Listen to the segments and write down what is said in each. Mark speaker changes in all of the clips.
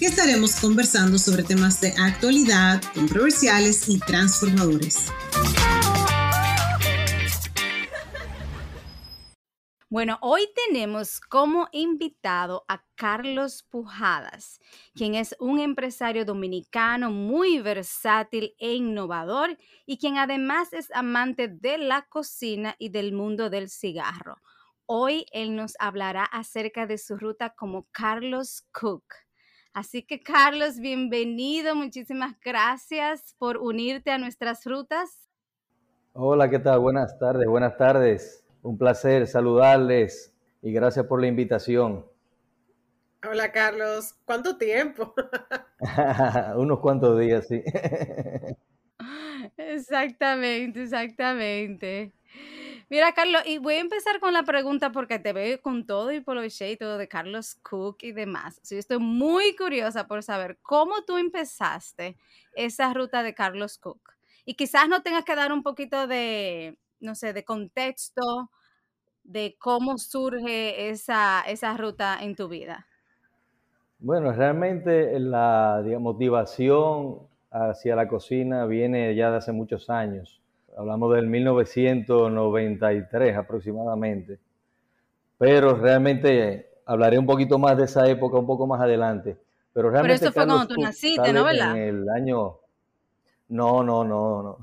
Speaker 1: que estaremos conversando sobre temas de actualidad, controversiales y transformadores.
Speaker 2: Bueno, hoy tenemos como invitado a Carlos Pujadas, quien es un empresario dominicano muy versátil e innovador y quien además es amante de la cocina y del mundo del cigarro. Hoy él nos hablará acerca de su ruta como Carlos Cook. Así que Carlos, bienvenido, muchísimas gracias por unirte a nuestras rutas.
Speaker 3: Hola, ¿qué tal? Buenas tardes, buenas tardes. Un placer saludarles y gracias por la invitación.
Speaker 4: Hola Carlos, ¿cuánto tiempo?
Speaker 3: Unos cuantos días, sí.
Speaker 2: exactamente, exactamente. Mira, Carlos, y voy a empezar con la pregunta porque te veo con todo y lo y todo de Carlos Cook y demás. Sí, estoy muy curiosa por saber cómo tú empezaste esa ruta de Carlos Cook. Y quizás no tengas que dar un poquito de, no sé, de contexto de cómo surge esa, esa ruta en tu vida?
Speaker 3: Bueno, realmente la motivación hacia la cocina viene ya de hace muchos años. Hablamos del 1993 aproximadamente. Pero realmente hablaré un poquito más de esa época un poco más adelante. Pero, realmente
Speaker 2: Pero eso fue cuando tú naciste, ¿no? ¿Verdad?
Speaker 3: En el año... No, no, no, no.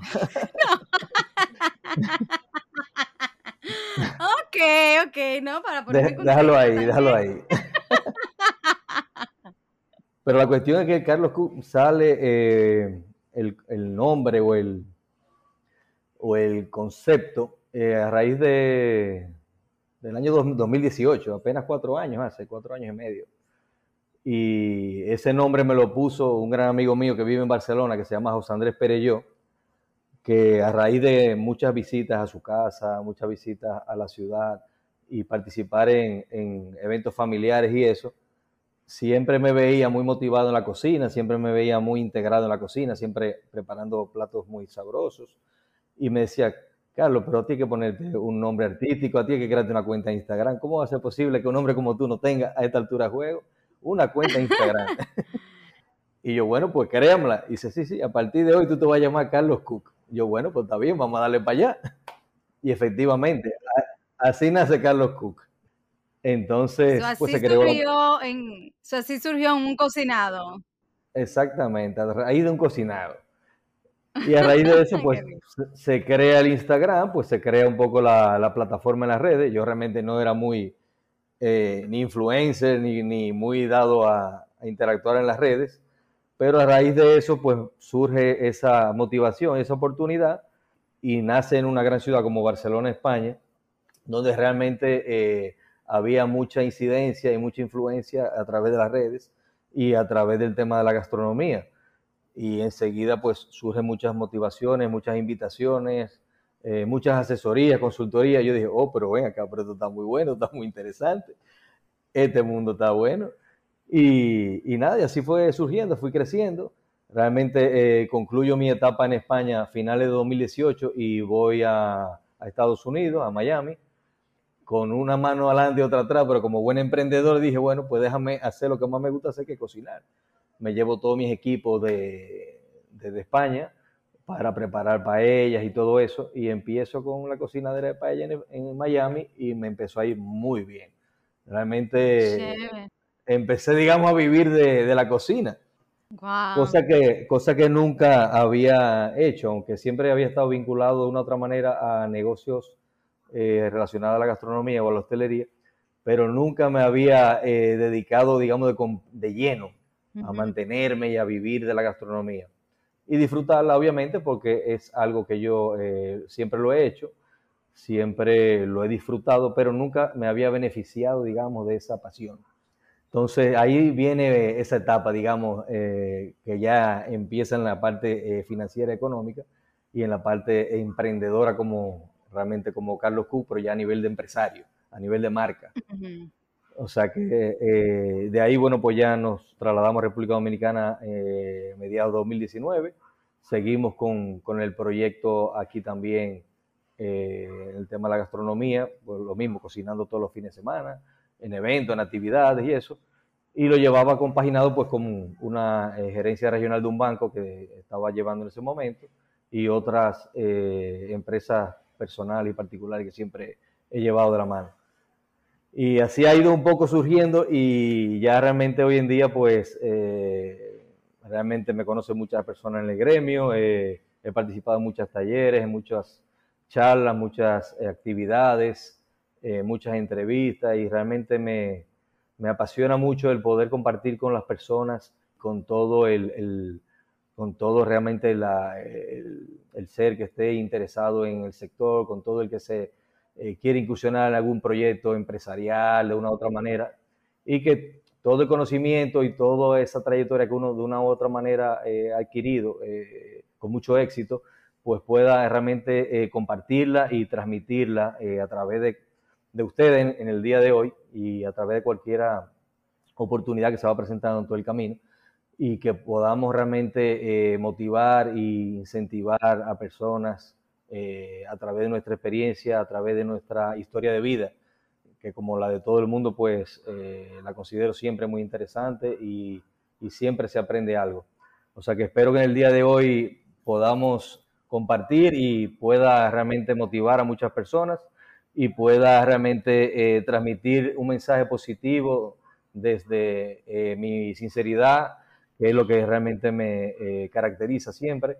Speaker 2: ok, ok, no, para poner
Speaker 3: Déjalo ahí, déjalo ahí. Pero la cuestión es que Carlos sale eh, el, nombre o el, o el concepto eh, a raíz de, del año 2018, apenas cuatro años, hace cuatro años y medio. Y ese nombre me lo puso un gran amigo mío que vive en Barcelona, que se llama José Andrés Pereyó que a raíz de muchas visitas a su casa, muchas visitas a la ciudad y participar en, eventos familiares y eso, siempre me veía muy motivado en la cocina, siempre me veía muy integrado en la cocina, siempre preparando platos muy sabrosos. Y me decía, Carlos, pero a ti hay que ponerte un nombre artístico, a ti hay que crearte una cuenta de Instagram. ¿Cómo va a ser posible que un hombre como tú no tenga a esta altura de juego una cuenta de Instagram? y yo, bueno, pues créamela. Y dice, sí, sí, a partir de hoy tú te vas a llamar Carlos Cook. Yo, bueno, pues está bien, vamos a darle para allá. Y efectivamente, así nace Carlos Cook. Entonces,
Speaker 2: pues se creó. Surgió en, así surgió un cocinado.
Speaker 3: Exactamente, a raíz de un cocinado. Y a raíz de eso, pues se crea el Instagram, pues se crea un poco la, plataforma en las redes. Yo realmente no era muy eh, ni influencer ni, ni, muy dado a, a interactuar en las redes. Pero a raíz de eso, pues surge esa motivación, esa oportunidad y nace en una gran ciudad como Barcelona, España, donde realmente eh, había mucha incidencia y mucha influencia a través de las redes y a través del tema de la gastronomía. Y enseguida pues surgen muchas motivaciones, muchas invitaciones, eh, muchas asesorías, consultorías. Yo dije, oh, pero ven acá, pero esto está muy bueno, está muy interesante. Este mundo está bueno. Y, nada, y así fue surgiendo, fui creciendo. Realmente eh, concluyo mi etapa en España a finales de 2018 y voy a, Estados Unidos, a Miami, con una mano adelante y otra atrás, pero como buen emprendedor dije, bueno, pues déjame hacer lo que más me gusta hacer, que cocinar. Me llevo todos mis equipos de, España para preparar paellas y todo eso, y empiezo con la cocinadera de paella en, en Miami y me empezó a ir muy bien. Realmente empecé, digamos, a vivir de, la cocina. Cosa, que, cosa que nunca había hecho, aunque siempre había estado vinculado de una u otra manera a negocios eh, relacionados a la gastronomía o a la hostelería, pero nunca me había eh, dedicado, digamos, de, de lleno a mantenerme y a vivir de la gastronomía. Y disfrutarla, obviamente, porque es algo que yo eh, siempre lo he hecho, siempre lo he disfrutado, pero nunca me había beneficiado, digamos, de esa pasión. Entonces ahí viene esa etapa, digamos, eh, que ya empieza en la parte eh, financiera económica, y en la parte emprendedora como realmente como Carlos Q, pero ya a nivel de empresario, a nivel de marca. O sea que eh, de ahí, bueno, pues ya nos trasladamos a República Dominicana eh, mediados de 2019. Seguimos con, con, el proyecto aquí también, eh, el tema de la gastronomía, pues lo mismo, cocinando todos los fines de semana, en eventos, en actividades y eso. Y lo llevaba compaginado pues con una eh, gerencia regional de un banco que estaba llevando en ese momento y otras empresas personales y particulares que siempre he llevado de la mano. Y así ha ido un poco surgiendo y ya realmente hoy en día pues eh, realmente me conocen muchas personas en el gremio, he participado en muchos talleres, en muchas charlas, muchas eh, actividades, eh, muchas entrevistas y realmente me, me, apasiona mucho el poder compartir con las personas, con todo el, el con todo realmente el, el ser que esté interesado en el sector, con todo el que se eh, quiere incursionar en algún proyecto empresarial de una u otra manera y que todo el conocimiento y toda esa trayectoria que uno de una u otra manera eh, ha adquirido eh, con mucho éxito, pues pueda realmente compartirla y transmitirla a través de, de ustedes en, el día de hoy y a través de cualquier oportunidad que se va presentando en todo el camino y que podamos realmente motivar e incentivar a personas eh, a través de nuestra experiencia, a través de nuestra historia de vida, que como la de todo el mundo, pues eh, la considero siempre muy interesante y, siempre se aprende algo. O sea que espero que en el día de hoy podamos compartir y pueda realmente motivar a muchas personas y pueda realmente eh, transmitir un mensaje positivo desde mi sinceridad, que es lo que realmente me caracteriza siempre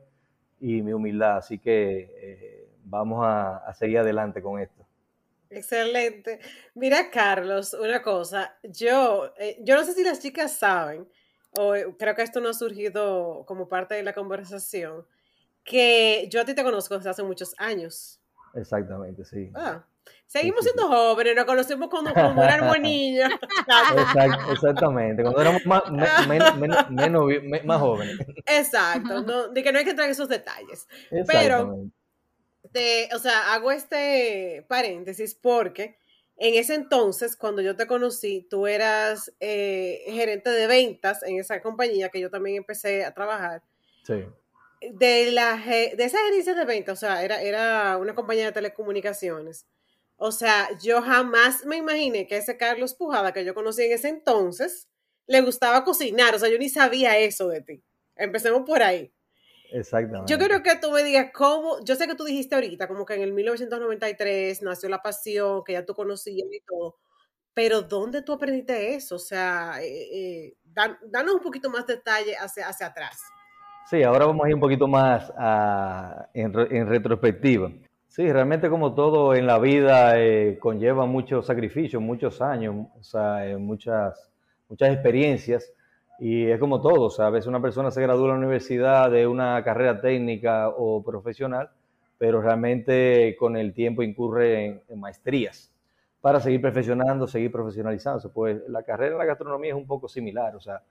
Speaker 3: y mi humildad. Así que eh, vamos a, seguir adelante con esto.
Speaker 4: Excelente. Mira, Carlos, una cosa, yo, eh, yo no sé si las chicas saben, o eh, creo que esto no ha surgido como parte de la conversación, que yo a ti te conozco desde hace muchos años.
Speaker 3: Exactamente, sí.
Speaker 4: Ah, Seguimos siendo jóvenes, nos conocemos cuando, cuando éramos niños.
Speaker 3: exactamente, cuando éramos más, menos, más jóvenes.
Speaker 4: Exacto, no, de que no hay que entrar en esos detalles. Pero, te, o sea, hago este paréntesis porque en ese entonces, cuando yo te conocí, tú eras eh, gerente de ventas en esa compañía que yo también empecé a trabajar.
Speaker 3: Sí.
Speaker 4: De, la, de esa gerencia de ventas, o sea, era, era una compañía de telecomunicaciones o sea, yo jamás me imaginé que ese Carlos Pujada que yo conocí en ese entonces le gustaba cocinar. O sea, yo ni sabía eso de ti. Empecemos por ahí.
Speaker 3: Exactamente.
Speaker 4: Yo quiero que tú me digas cómo, yo sé que tú dijiste ahorita, como que en el 1993 nació la pasión, que ya tú conocías y todo, pero ¿dónde tú aprendiste eso? O sea, eh, eh, danos un poquito más detalle hacia, hacia atrás.
Speaker 3: Sí, ahora vamos a ir un poquito más en retrospectiva. Sí, realmente como todo en la vida eh, conlleva muchos sacrificios, muchos años, o sea, eh, muchas, muchas experiencias y es como todo, o sea, a veces una persona se gradúa en la universidad de una carrera técnica o profesional, pero realmente con el tiempo incurre en, maestrías para seguir perfeccionando, seguir profesioalizándose. Pues la carrera en la gastronomía es un poco similar, o sea,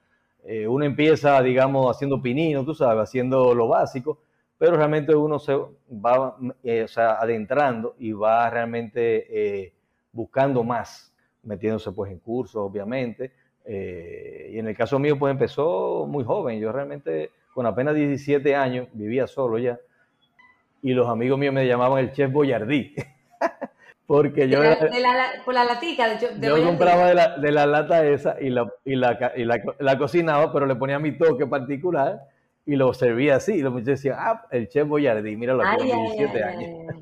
Speaker 3: eh, uno empieza, digamos, haciendo pinino, tú sabes, haciendo lo básico, pero realmente uno se va eh, adentrando y va realmente eh, buscando más, metiéndose pues en cursos, obviamente. Eh, y en el caso mío, pues empezó muy joven. Yo realmente, con apenas 17 años, vivía solo ya. Y los amigos míos me llamaban el chef Boyardí. Porque yo...
Speaker 2: De la, por la latica
Speaker 3: de, Yo compraba de la, de la, lata esa y, la, y, la, y la cocinaba, pero le ponía mi toque particular y lo servía así. Y los muchachos decían, ah, el chef Boyardí, míralo aquí, 17 años.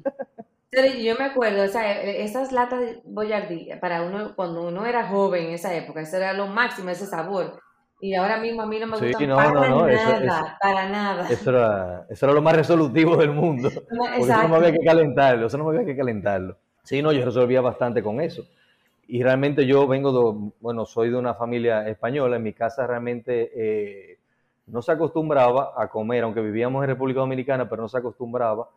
Speaker 2: yo me acuerdo, o sea, e, esas latas de Boyardí, para uno, cuando uno era joven en esa época, eso era lo máximo, ese sabor. Y ahora mismo a mí no me gusta
Speaker 3: sí, no,
Speaker 2: para
Speaker 3: no, no,
Speaker 2: nada, para nada.
Speaker 3: Eso era, eso era lo más resolutivo del mundo. Porque eso no me había que calentarlo, eso no me había que calentarlo. Sí, no, yo resolvía bastante con eso. Y realmente yo vengo, de, bueno, soy de una familia española, en mi casa realmente... Eh, no se acostumbraba a comer, aunque vivíamos en República Dominicana, pero no se acostumbraba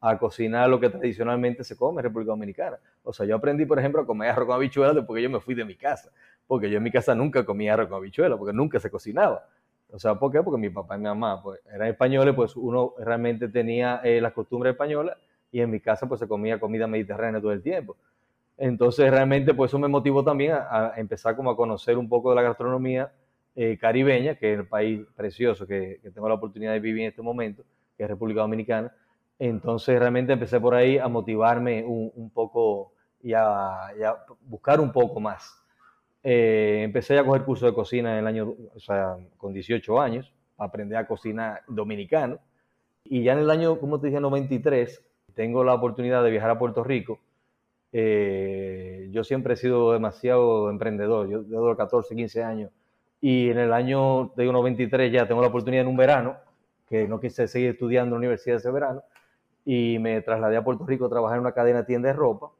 Speaker 3: a cocinar lo que tradicionalmente se come en República Dominicana. O sea, yo aprendí, por ejemplo, a comer arroz con habichuelas después que yo me fui de mi casa, porque yo en mi casa nunca comía arroz con habichuelas, porque nunca se cocinaba. O sea, ¿por qué? Porque mi papá y mi mamá pues, eran españoles, pues uno realmente tenía eh, las costumbres españolas y en mi casa pues se comía comida mediterránea todo el tiempo. Entonces realmente pues eso me motivó también a, empezar como a conocer un poco de la gastronomía eh, caribeña, que es el país precioso que, tengo la oportunidad de vivir en este momento, que es República Dominicana. Entonces realmente empecé por ahí a motivarme un, poco y a, buscar un poco más. Eh, empecé a coger cursos de cocina en el año, o sea, con 18 años, aprender a cocinar dominicano. Y ya en el año, como te dije, 93, tengo la oportunidad de viajar a Puerto Rico. Eh, yo siempre he sido demasiado emprendedor, yo desde los 14, 15 años. Y en el año de 93 ya tengo la oportunidad en un verano, que no quise seguir estudiando en la universidad ese verano, y me trasladé a Puerto Rico a trabajar en una cadena de tienda de ropa.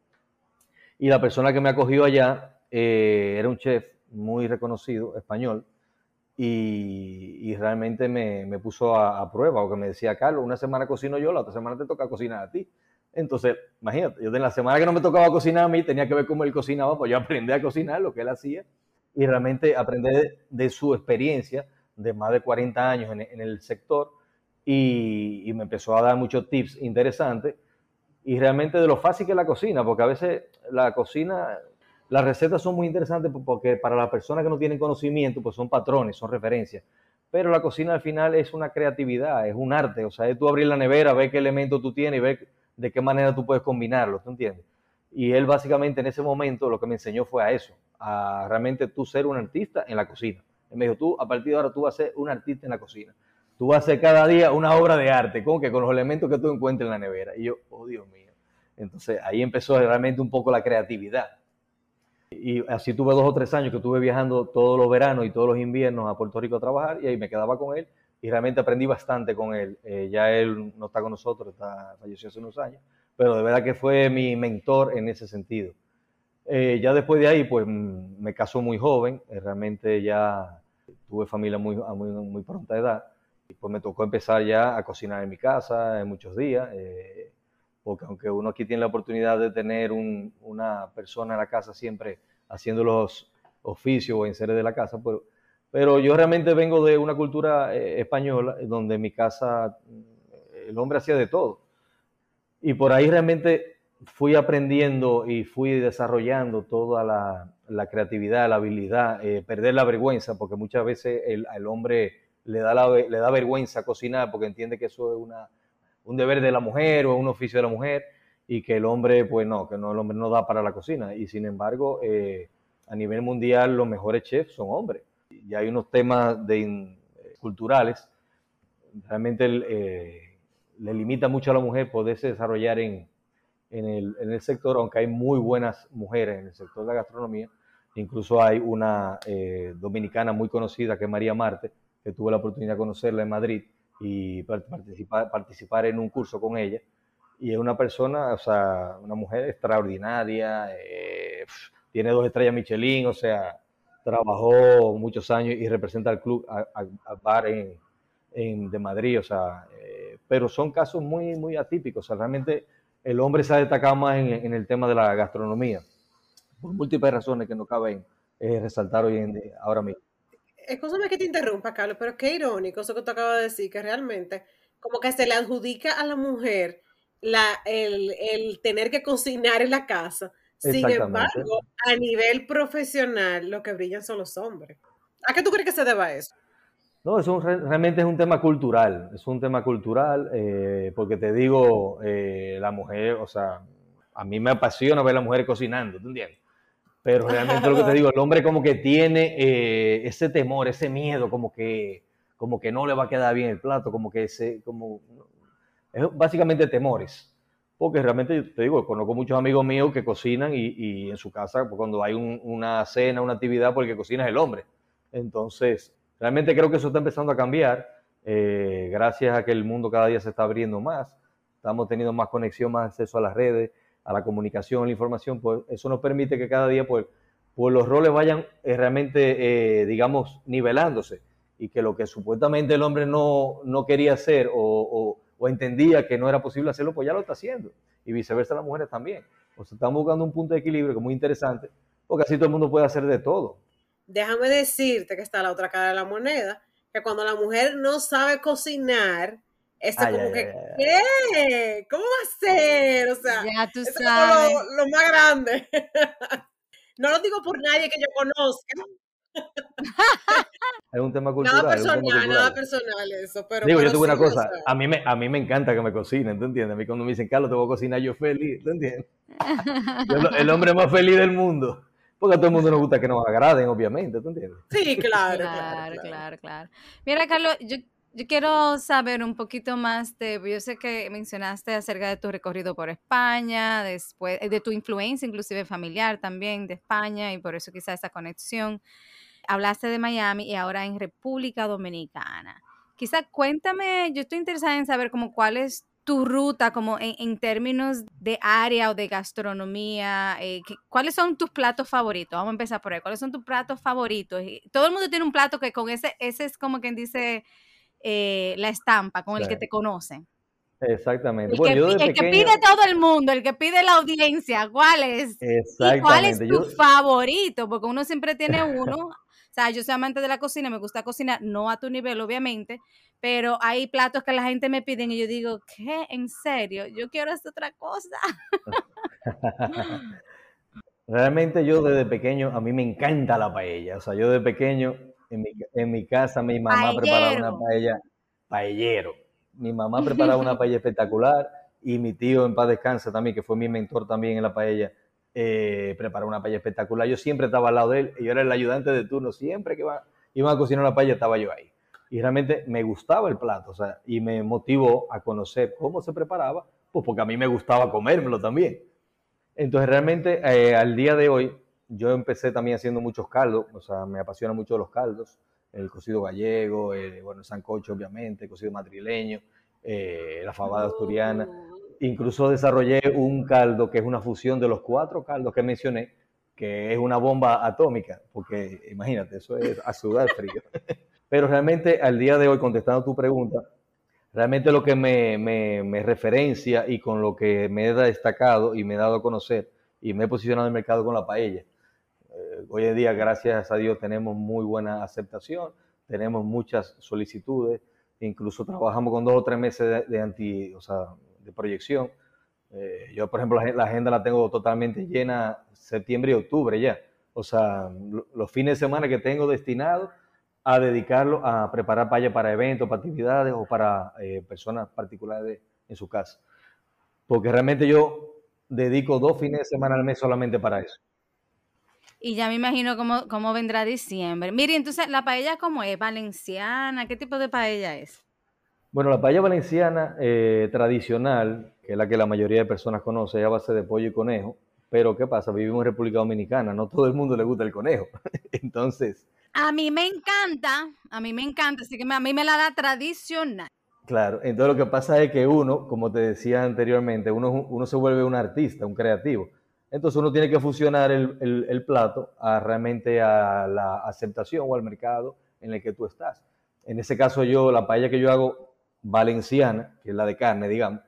Speaker 3: Y la persona que me acogió allá eh, era un chef muy reconocido, español, y, realmente me, puso a, prueba, porque me decía, Carlos, una semana cocino yo, la otra semana te toca cocinar a ti. Entonces, imagínate, yo en la semana que no me tocaba cocinar a mí, tenía que ver cómo él cocinaba, pues yo aprendí a cocinar lo que él hacía y realmente aprendí de, su experiencia de más de 40 años en, el sector y, me empezó a dar muchos tips interesantes y realmente de lo fácil que es la cocina, porque a veces la cocina las recetas son muy interesantes porque para las personas que no tienen conocimiento, pues son patrones, son referencias. Pero la cocina al final es una creatividad, es un arte. O sea, es tú abrir la nevera, ver qué elemento tú tienes y ver de qué manera tú puedes combinarlo, ¿tú entiendes? Y él básicamente en ese momento lo que me enseñó fue a eso, a realmente tú ser un artista en la cocina. Él me dijo, tú a partir de ahora tú vas a ser un artista en la cocina. Tú vas a hacer cada día una obra de arte, como que con los elementos que tú encuentres en la nevera. Y yo, oh Dios mío. Entonces ahí empezó realmente un poco la creatividad. Y así tuve dos o tres años que estuve viajando todos los veranos y todos los inviernos a Puerto Rico a trabajar y ahí me quedaba con él y realmente aprendí bastante con él. Eh, ya él no está con nosotros, está, falleció hace unos años, pero de verdad que fue mi mentor en ese sentido. Eh, ya después de ahí, pues mm, me casó muy joven, eh, realmente ya tuve familia muy, a muy, muy pronta edad, y pues me tocó empezar ya a cocinar en mi casa en muchos días porque aunque uno aquí tiene la oportunidad de tener una persona en la casa siempre haciendo los oficios o enseres de la casa, pero, pero yo realmente vengo de una cultura eh, española donde en mi casa mm, el hombre hacía de todo. Y por ahí realmente fui aprendiendo y fui desarrollando toda la, creatividad, la habilidad, eh, perder la vergüenza, porque muchas veces el, al hombre le da, le da vergüenza cocinar porque entiende que eso es una un deber de la mujer o un oficio de la mujer y que el hombre, pues no, que no, el hombre no da para la cocina. Y sin embargo, eh, a nivel mundial los mejores chefs son hombres. Y hay unos temas de, eh, culturales, realmente le limita mucho a la mujer poderse desarrollar en, en, el, en, el, sector, aunque hay muy buenas mujeres en el sector de la gastronomía. Incluso hay una dominicana muy conocida que es María Marte, que tuve la oportunidad de conocerla en Madrid, y participar, participar en un curso con ella. Y es una persona, o sea, una mujer extraordinaria, eh, tiene dos estrellas Michelin, o sea, trabajó muchos años y representa al club, al bar en, en, de Madrid, o sea, eh, pero son casos muy, muy atípicos, o sea, realmente el hombre se ha destacado más en, en el tema de la gastronomía, por múltiples razones que no caben eh, resaltar hoy en ahora mismo.
Speaker 4: Escúchame que te interrumpa, Carlos, pero qué irónico eso que tú acabas de decir, que realmente como que se le adjudica a la mujer la, el, tener que cocinar en la casa. Sin embargo, a nivel profesional, lo que brillan son los hombres. ¿A qué tú crees que se deba eso?
Speaker 3: No, eso realmente es un tema cultural, es un tema cultural, eh, porque te digo, eh, la mujer, o sea, a mí me apasiona ver a la mujer cocinando, ¿tú entiendes? Pero realmente lo que te digo, el hombre como que tiene eh, ese temor, ese miedo, como que, como que no le va a quedar bien el plato, como que ese, como, es básicamente temores. Porque realmente, te digo, conozco muchos amigos míos que cocinan y, y en su casa, pues, cuando hay una cena, una actividad, porque cocina es el hombre. Entonces, realmente creo que eso está empezando a cambiar, eh, gracias a que el mundo cada día se está abriendo más, estamos teniendo más conexión, más acceso a las redes, a la comunicación, a la información, pues eso nos permite que cada día pues, pues los roles vayan eh, realmente, eh, digamos, nivelándose y que lo que supuestamente el hombre no, no quería hacer o, o, entendía que no era posible hacerlo, pues ya lo está haciendo. Y viceversa las mujeres también. O sea, estamos buscando un punto de equilibrio que es muy interesante, porque así todo el mundo puede hacer de todo.
Speaker 4: Déjame decirte que está la otra cara de la moneda, que cuando la mujer no sabe cocinar, esto como que, ¿qué? ¿Cómo va a ser? O sea,
Speaker 2: ya tú sabes.
Speaker 4: Lo, lo, más grande. no lo digo por nadie que yo conozca.
Speaker 3: es un tema cultural.
Speaker 4: Nada personal, nada personal eso. Pero
Speaker 3: Digo, yo tengo una cosa, a mí, me, a mí me encanta que me cocinen, ¿tú entiendes? A mí cuando me dicen, Carlos, te voy a cocinar, yo feliz, ¿tú entiendes? el hombre más feliz del mundo. Porque a todo el mundo nos gusta que nos agraden, obviamente, ¿tú entiendes?
Speaker 4: Sí, claro.
Speaker 2: claro, claro, claro. Mira, Carlos, yo, yo quiero saber un poquito más de, yo sé que mencionaste acerca de tu recorrido por España, después de tu influencia inclusive familiar también de España y por eso quizá esa conexión. Hablaste de Miami y ahora en República Dominicana. Quizá cuéntame, yo estoy interesada en saber como cuál es tu ruta como en, términos de área o de gastronomía? Eh, ¿Cuáles son tus platos favoritos? Vamos a empezar por ahí. ¿Cuáles son tus platos favoritos? Todo el mundo tiene un plato que con ese, ese es como quien dice eh, la estampa, con el que te conocen.
Speaker 3: Exactamente.
Speaker 2: El, que, que, pide todo el mundo, el que pide la audiencia, ¿cuál es?
Speaker 3: Exactamente.
Speaker 2: ¿Cuál es tu favorito? Porque uno siempre tiene uno. O sea, yo soy amante de la cocina, me gusta cocinar, no a tu nivel, obviamente, pero hay platos que la gente me piden y yo digo, ¿qué? ¿En serio? Yo quiero hacer otra cosa.
Speaker 3: Realmente yo desde pequeño, a mí me encanta la paella. O sea, yo desde pequeño, en mi, en mi casa, mi mamá preparaba una paella, paellero. Mi mamá preparaba una paella espectacular y mi tío en paz descansa también, que fue mi mentor también en la paella eh, preparó una paella espectacular. Yo siempre estaba al lado de él yo era el ayudante de turno. Siempre que iba, iban a cocinar una paella estaba yo ahí. Y realmente me gustaba el plato, o sea, y me motivó a conocer cómo se preparaba, pues porque a mí me gustaba comérmelo también. Entonces, realmente, eh, al día de hoy, yo empecé también haciendo muchos caldos, o sea, me apasiona mucho los caldos, el cocido gallego, bueno, el sancocho, obviamente, el cocido madrileño, eh, la fabada asturiana. Incluso desarrollé un caldo que es una fusión de los cuatro caldos que mencioné, que es una bomba atómica, porque imagínate, eso es a sudar frío. Pero realmente al día de hoy, contestando tu pregunta, realmente lo que me, me, referencia y con lo que me he destacado y me he dado a conocer y me he posicionado en el mercado con la paella. Eh, hoy en día, gracias a Dios, tenemos muy buena aceptación, tenemos muchas solicitudes, incluso trabajamos con dos o tres meses de, de o sea, de proyección. Eh, yo, por ejemplo, la, agenda la tengo totalmente llena septiembre y octubre ya. O sea, los fines de semana que tengo destinados a dedicarlo a preparar paya para eventos, para actividades o para eh, personas particulares en su casa. Porque realmente yo dedico dos fines de semana al mes solamente para eso.
Speaker 2: Y ya me imagino cómo, cómo vendrá diciembre. Mire, entonces, ¿la paella cómo es? ¿Valenciana? ¿Qué tipo de paella es?
Speaker 3: Bueno, la paella valenciana eh, tradicional, que es la que la mayoría de personas conoce, es a base de pollo y conejo. Pero ¿qué pasa? Vivimos en República Dominicana, no todo el mundo le gusta el conejo. Entonces...
Speaker 2: A mí me encanta, a mí me encanta, así que a mí me la da tradicional.
Speaker 3: Claro, entonces lo que pasa es que uno, como te decía anteriormente, uno, uno se vuelve un artista, un creativo. Entonces uno tiene que fusionar el, el, el plato a realmente a la aceptación o al mercado en el que tú estás. En ese caso yo, la paella que yo hago valenciana, que es la de carne, digamos,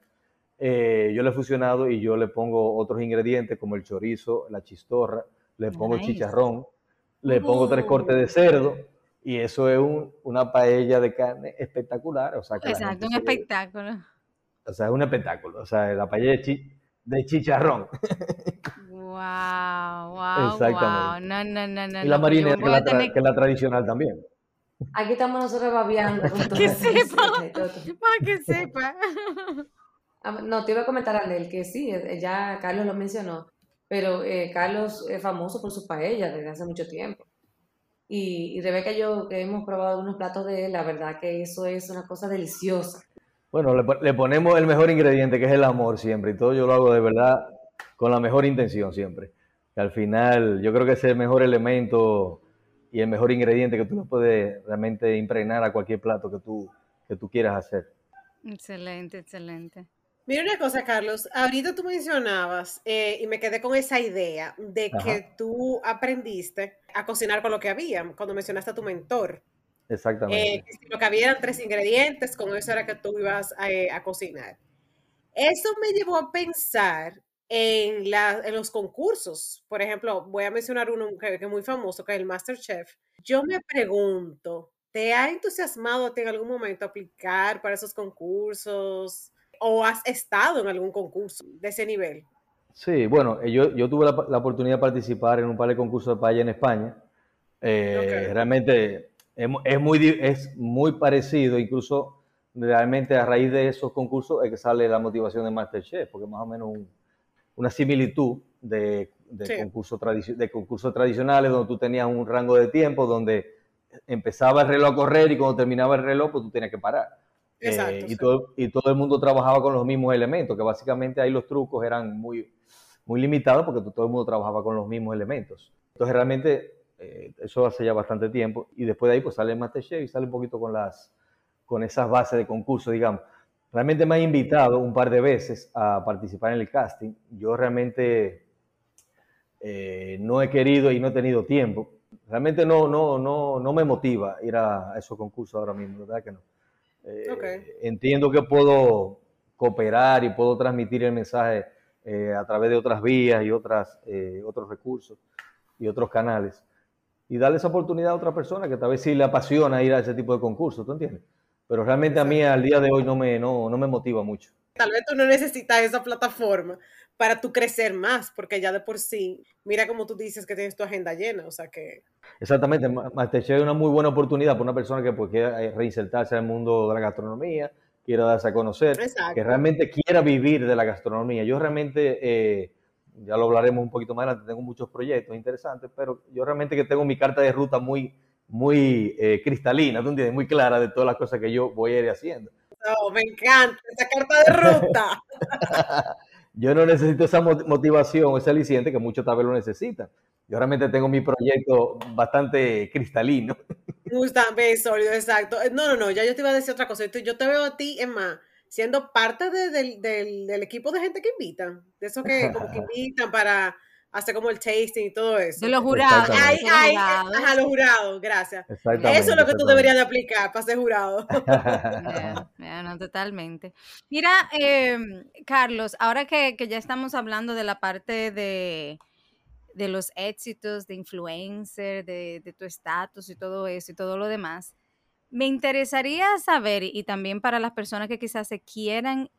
Speaker 3: eh, yo le he fusionado y yo le pongo otros ingredientes como el chorizo, la chistorra, le pongo chicharrón, le pongo tres cortes de cerdo y eso es una paella de carne espectacular. O sea,
Speaker 2: Exacto, un espectáculo.
Speaker 3: o sea, es un espectáculo. O sea, la paella de, chicharrón.
Speaker 2: Wow, wow, Exactamente. No, no, no, no.
Speaker 3: Y la marinera, que, que es la tradicional también.
Speaker 5: Aquí estamos nosotros babiando.
Speaker 2: que sepa, para que sepa.
Speaker 5: Ah, no, te iba a comentar a él que sí, eh, ya Carlos lo mencionó, pero eh, Carlos es famoso por sus paellas desde hace mucho tiempo. Y, y Rebeca y yo, que hemos probado algunos platos de él, la verdad que eso es una cosa deliciosa.
Speaker 3: Bueno, le, le, ponemos el mejor ingrediente, que es el amor siempre, y todo yo lo hago de verdad con la mejor intención siempre. Que al final, yo creo que ese es el mejor elemento y el mejor ingrediente que tú no puedes realmente impregnar a cualquier plato que tú, que tú quieras hacer.
Speaker 2: Excelente, excelente.
Speaker 4: Mira una cosa, Carlos. Ahorita tú mencionabas, eh, y me quedé con esa idea, de que tú aprendiste a cocinar con lo que había, cuando mencionaste a tu mentor.
Speaker 3: Exactamente.
Speaker 4: Eh, lo que había eran tres ingredientes, con eso era que tú ibas a, eh, a cocinar. Eso me llevó a pensar en, la, en los concursos. Por ejemplo, voy a mencionar uno que, es muy famoso, que es el MasterChef. Yo me pregunto, ¿te ha entusiasmado en algún momento aplicar para esos concursos? ¿O has estado en algún concurso de ese nivel?
Speaker 3: Sí, bueno, eh, yo, yo tuve la, oportunidad de participar en un par de concursos de paella en España. Eh, realmente es, muy, es muy parecido, incluso realmente a raíz de esos concursos es que sale la motivación de Masterchef, porque más o menos una similitud de, de, concursos de concursos tradicionales donde tú tenías un rango de tiempo, donde empezaba el reloj a correr y cuando terminaba el reloj, pues tú tenías que parar. Eh, y, todo, y todo el mundo trabajaba con los mismos elementos, que básicamente ahí los trucos eran muy, muy limitados porque todo el mundo trabajaba con los mismos elementos. Entonces realmente eh, eso hace ya bastante tiempo y después de ahí pues sale el Masterchef y sale un poquito con, las, con esas bases de concurso, digamos. Realmente me ha invitado un par de veces a participar en el casting. Yo realmente eh, no he querido y no he tenido tiempo. Realmente no, no, no, no me motiva ir a, esos concursos ahora mismo, ¿verdad que no? Eh, entiendo que puedo cooperar y puedo transmitir el mensaje eh, a través de otras vías y otras, eh, otros recursos y otros canales. Y darle esa oportunidad a otra persona que tal vez sí le apasiona ir a ese tipo de concursos, ¿tú entiendes? Pero realmente a mí al día de hoy no me, no, no me motiva mucho.
Speaker 4: Tal vez tú no necesitas esa plataforma para tú crecer más, porque ya de por sí, mira como tú dices que tienes tu agenda llena, o sea que...
Speaker 3: Exactamente, Masterchef es una muy buena oportunidad para una persona que pues, quiera reinsertarse al mundo de la gastronomía, quiera darse a conocer, que realmente quiera vivir de la gastronomía. Yo realmente, eh, ya lo hablaremos un poquito más adelante, tengo muchos proyectos interesantes, pero yo realmente que tengo mi carta de ruta muy, muy eh, cristalina, ¿tú entiendes? Muy clara de todas las cosas que yo voy a ir haciendo.
Speaker 4: Oh, me encanta esa carta de ruta.
Speaker 3: yo no necesito esa motivación, ese aliciente que muchos tal vez lo necesitan. Yo realmente tengo mi proyecto bastante cristalino.
Speaker 4: Justamente, sólido, exacto. No, no, no, ya yo te iba a decir otra cosa. Yo te veo a ti, Emma, siendo parte del, equipo de gente que invitan. De eso que como que invitan para hacer como el tasting y todo eso.
Speaker 2: De los jurados.
Speaker 4: Ay, ay, ajá, los jurados, gracias. Eso es lo que tú deberías de aplicar para ser jurado.
Speaker 2: no, totalmente. Mira, em, Carlos, ahora que, que ya estamos hablando de la parte de de los éxitos de influencer, de, tu estatus y todo eso y todo lo demás. Me interesaría saber, y también para las personas que quizás se quieran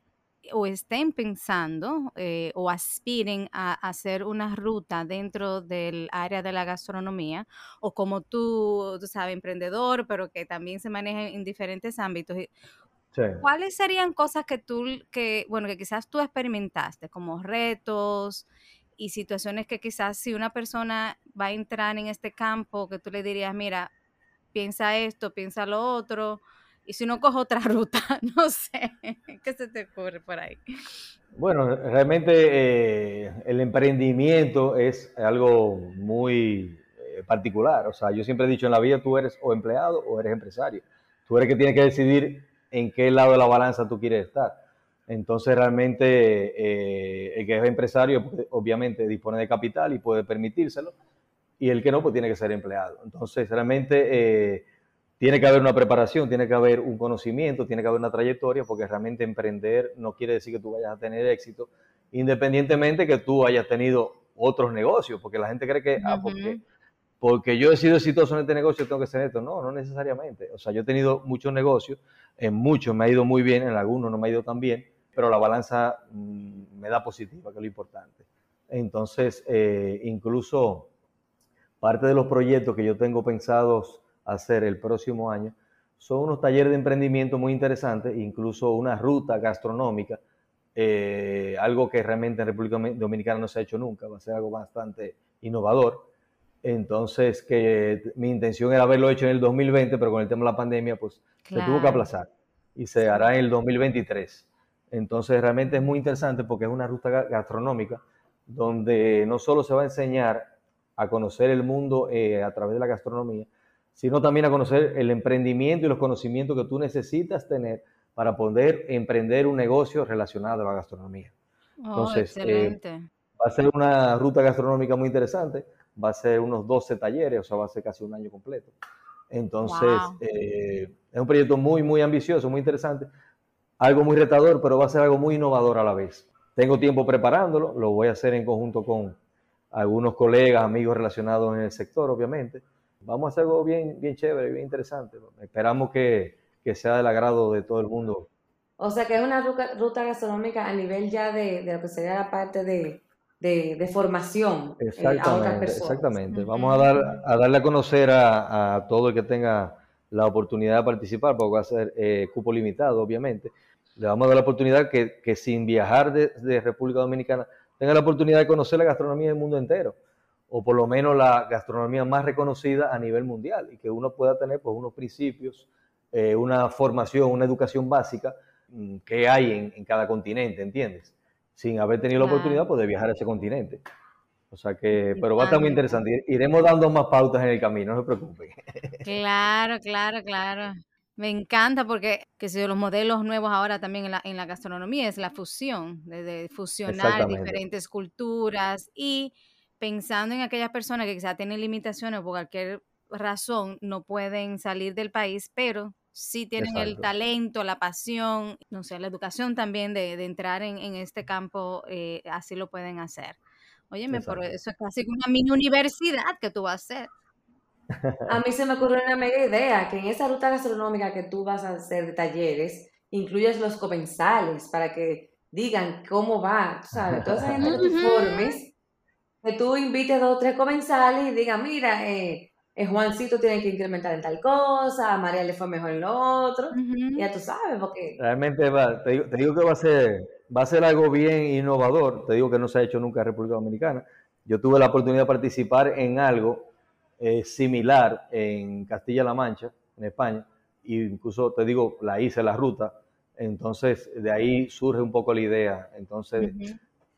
Speaker 2: o estén pensando eh, o aspiren a, hacer una ruta dentro del área de la gastronomía, o como tú, tú sabes, emprendedor, pero que también se maneja en diferentes ámbitos. ¿Cuáles serían cosas que tú, que, bueno, que quizás tú experimentaste, como retos, y situaciones que quizás si una persona va a entrar en este campo, que tú le dirías, mira, piensa esto, piensa lo otro, y si no cojo otra ruta, no sé, ¿qué se te ocurre por ahí?
Speaker 3: Bueno, realmente eh, el emprendimiento es algo muy eh, particular, o sea, yo siempre he dicho en la vida tú eres o empleado o eres empresario, tú eres que tienes que decidir en qué lado de la balanza tú quieres estar. Entonces realmente eh, el que es empresario pues, obviamente dispone de capital y puede permitírselo y el que no pues tiene que ser empleado. Entonces realmente eh, tiene que haber una preparación, tiene que haber un conocimiento, tiene que haber una trayectoria porque realmente emprender no quiere decir que tú vayas a tener éxito independientemente que tú hayas tenido otros negocios porque la gente cree que ah, porque, porque yo he sido exitoso en este negocio tengo que ser esto. No, no necesariamente. O sea, yo he tenido muchos negocios, en muchos me ha ido muy bien, en algunos no me ha ido tan bien pero la balanza mm, me da positiva, que es lo importante. Entonces, eh, incluso parte de los proyectos que yo tengo pensados hacer el próximo año son unos talleres de emprendimiento muy interesantes, incluso una ruta gastronómica, eh, algo que realmente en República Dominicana no se ha hecho nunca, va a ser algo bastante innovador. Entonces, que mi intención era haberlo hecho en el 2020, pero con el tema de la pandemia, pues se tuvo que aplazar y se hará en el 2023. Entonces realmente es muy interesante porque es una ruta gastronómica donde no solo se va a enseñar a conocer el mundo eh, a través de la gastronomía, sino también a conocer el emprendimiento y los conocimientos que tú necesitas tener para poder emprender un negocio relacionado a la gastronomía.
Speaker 2: Oh, Entonces, eh,
Speaker 3: va a ser una ruta gastronómica muy interesante, va a ser unos 12 talleres, o sea, va a ser casi un año completo. Entonces, eh, es un proyecto muy, muy ambicioso, muy interesante, algo muy retador, pero va a ser algo muy innovador a la vez. Tengo tiempo preparándolo, lo voy a hacer en conjunto con algunos colegas, amigos relacionados en el sector, obviamente. Vamos a hacer algo bien, bien chévere, bien interesante. Esperamos que, que sea del agrado de todo el mundo.
Speaker 5: O sea que es una ruta, gastronómica a nivel ya de, de, lo que sería la parte de, de, formación
Speaker 3: exactamente, eh, a otras personas. Exactamente. Vamos a, dar, a darle a conocer a, a, todo el que tenga la oportunidad de participar, porque va a ser eh, cupo limitado, obviamente. Le vamos a dar la oportunidad que, que sin viajar de, de República Dominicana tenga la oportunidad de conocer la gastronomía del mundo entero o por lo menos la gastronomía más reconocida a nivel mundial y que uno pueda tener pues unos principios, eh, una formación, una educación básica mm, que hay en, cada continente, ¿entiendes? Sin haber tenido la oportunidad pues, de viajar a ese continente. O sea que, pero va a estar muy interesante. Iremos dando más pautas en el camino, no se preocupen.
Speaker 2: Claro, claro, claro. Me encanta porque que si los modelos nuevos ahora también en la, en la gastronomía es la fusión, de fusionar diferentes culturas y pensando en aquellas personas que quizá tienen limitaciones o por cualquier razón no pueden salir del país, pero sí tienen el talento, la pasión, no sé, la educación también de, entrar en, este campo, eh, así lo pueden hacer. Óyeme, por eso es casi una mini universidad que tú vas a hacer.
Speaker 5: A mí se me ocurrió una mega idea, que en esa ruta gastronómica que tú vas a hacer de talleres, incluyes los comensales para que digan cómo va, ¿sabes? Toda esa gente que tú formes que tú invites dos o tres comensales y digas, mira, eh, eh, Juancito tiene que incrementar en tal cosa, a María le fue mejor en lo otro, ya tú sabes, porque...
Speaker 3: Realmente va, te, digo, que va a, ser, va a ser algo bien innovador, te digo que no se ha hecho nunca en República Dominicana. Yo tuve la oportunidad de participar en algo eh, similar en Castilla-La Mancha, en España, e incluso te digo, la hice la ruta, entonces de ahí surge un poco la idea, entonces...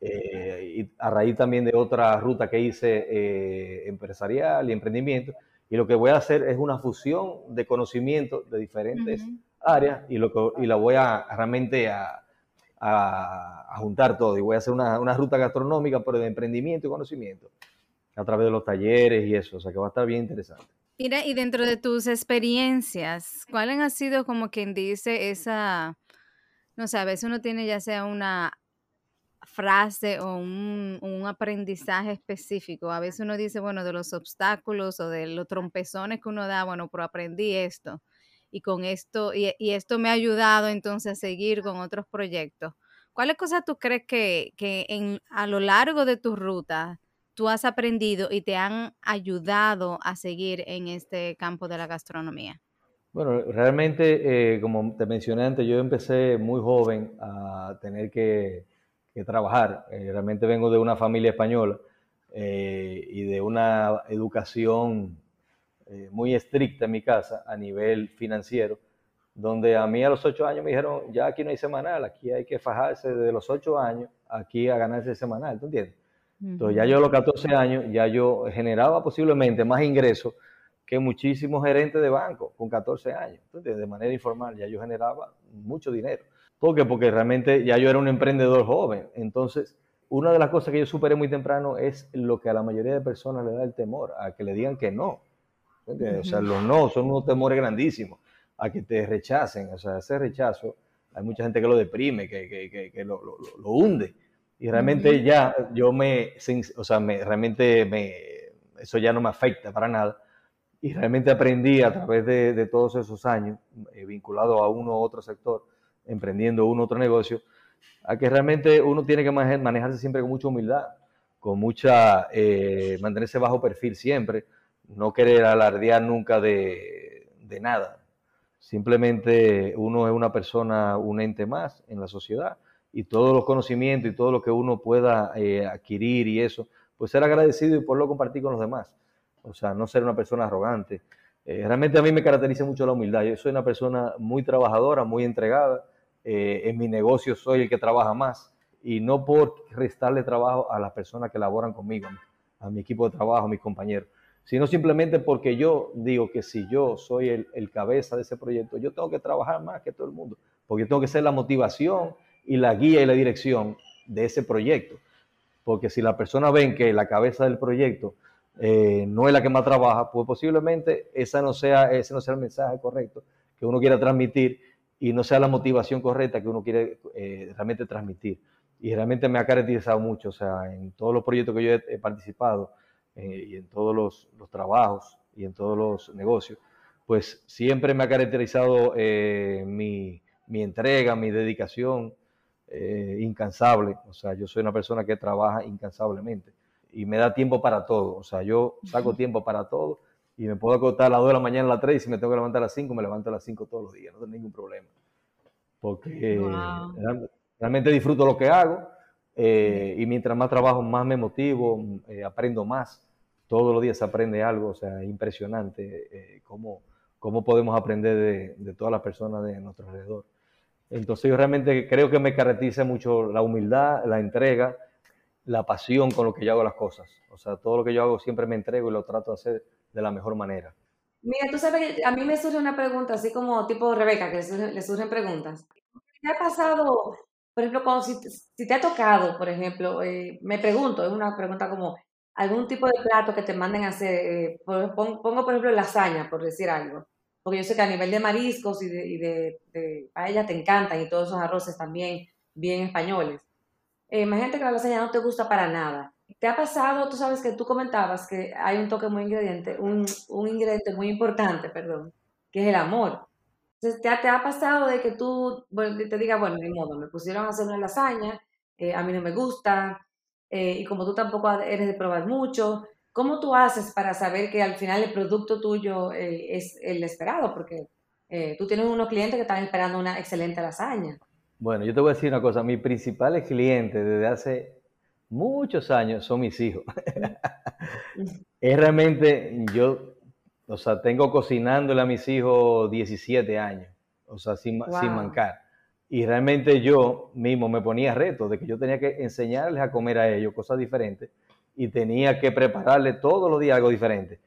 Speaker 3: Eh, y a raíz también de otra ruta que hice eh, empresarial y emprendimiento. Y lo que voy a hacer es una fusión de conocimiento de diferentes áreas y, lo y la voy a realmente a, a, juntar todo. Y voy a hacer una, una, ruta gastronómica, pero de emprendimiento y conocimiento, a través de los talleres y eso. O sea que va a estar bien interesante.
Speaker 2: Mira, y dentro de tus experiencias, ¿cuáles han sido como quien dice esa, no sé, a veces uno tiene ya sea una frase o un, aprendizaje específico. A veces uno dice, bueno, de los obstáculos o de los trompezones que uno da, bueno, pero aprendí esto y con esto, y, esto me ha ayudado entonces a seguir con otros proyectos. ¿Cuáles cosas tú crees que, que en, a lo largo de tu ruta tú has aprendido y te han ayudado a seguir en este campo de la gastronomía?
Speaker 3: Bueno, realmente, eh, como te mencioné antes, yo empecé muy joven a tener que que trabajar. Eh, realmente vengo de una familia española eh, y de una educación eh, muy estricta en mi casa a nivel financiero, donde a mí a los ocho años me dijeron, ya aquí no hay semanal, aquí hay que fajarse desde los ocho años aquí a ganarse semanal, ¿tú entiendes? Entonces ya yo a los 14 años, ya yo generaba posiblemente más ingresos que muchísimos gerentes de banco con 14 años, De manera informal, ya yo generaba mucho dinero. ¿Por qué? Porque realmente ya yo era un emprendedor joven. Entonces, una de las cosas que yo superé muy temprano es lo que a la mayoría de personas le da el temor, a que le digan que no. O sea, los no son unos temores grandísimos, a que te rechacen. O sea, ese rechazo, hay mucha gente que lo deprime, que, que, que, lo, lo, hunde. Y realmente ya yo me, o sea, me, realmente me, eso ya no me afecta para nada. Y realmente aprendí a través de, de todos esos años, eh, vinculado a uno u otro sector, emprendiendo un otro negocio, a que realmente uno tiene que manejarse siempre con mucha humildad, con mucha, eh, mantenerse bajo perfil siempre, no querer alardear nunca de, nada. Simplemente uno es una persona, un ente más en la sociedad y todos los conocimientos y todo lo que uno pueda eh, adquirir y eso, pues ser agradecido y poderlo compartir con los demás. O sea, no ser una persona arrogante. Eh, realmente a mí me caracteriza mucho la humildad. Yo soy una persona muy trabajadora, muy entregada eh, en mi negocio soy el que trabaja más y no por restarle trabajo a las personas que laboran conmigo, a mi equipo de trabajo, a mis compañeros, sino simplemente porque yo digo que si yo soy el, cabeza de ese proyecto, yo tengo que trabajar más que todo el mundo, porque tengo que ser la motivación y la guía y la dirección de ese proyecto. Porque si la persona ven que la cabeza del proyecto eh, no es la que más trabaja, pues posiblemente esa no sea, ese no sea el mensaje correcto que uno quiera transmitir y no sea la motivación correcta que uno quiere eh, realmente transmitir. Y realmente me ha caracterizado mucho, o sea, en todos los proyectos que yo he, participado eh, y en todos los, trabajos y en todos los negocios, pues siempre me ha caracterizado eh, mi, mi, entrega, mi dedicación incansable. O sea, yo soy una persona que trabaja incansablemente y me da tiempo para todo. O sea, yo saco tiempo para todo y me puedo acostar a las 2 de la mañana a las 3 y si me tengo que levantar a las 5, me levanto a las 5 todos los días, no tengo ningún problema. Porque realmente disfruto lo que hago eh, y mientras más trabajo, más me motivo, eh, aprendo más. Todos los días se aprende algo, o sea, impresionante eh, cómo, cómo, podemos aprender de, de, todas las personas de nuestro alrededor. Entonces yo realmente creo que me caracteriza mucho la humildad, la entrega, la pasión con lo que yo hago las cosas. O sea, todo lo que yo hago siempre me entrego y lo trato de hacer de la mejor manera.
Speaker 5: Mira, tú sabes que a mí me surge una pregunta, así como tipo Rebeca, que le surgen preguntas. ¿Qué ha pasado por ejemplo, cuando si, te ha tocado, por ejemplo, eh, me pregunto, es una pregunta como algún tipo de plato que te manden a hacer, eh, pongo, por ejemplo lasaña, por decir algo, porque yo sé que a nivel de mariscos y de, y de, te encantan y todos esos arroces también bien españoles. Eh, imagínate que la lasaña no te gusta para nada. ¿Te ha pasado, tú sabes que tú comentabas que hay un toque muy ingrediente, un, un ingrediente muy importante, perdón, que es el amor? Entonces, ¿te ha, pasado de que tú te digas, bueno, de modo, me pusieron a hacer una lasaña, eh, a mí no me gusta, eh, y como tú tampoco eres de probar mucho, ¿cómo tú haces para saber que al final el producto tuyo eh, es el esperado? Porque tú tienes unos clientes que están esperando una excelente lasaña.
Speaker 3: Bueno, yo te voy a decir una cosa, mis principales clientes desde hace muchos años son mis hijos. es realmente, yo o sea, tengo cocinándole a mis hijos 17 años, o sea, sin, sin mancar. Y realmente yo mismo me ponía reto de que yo tenía que enseñarles a comer a ellos cosas diferentes y tenía que prepararle todos los días algo diferente.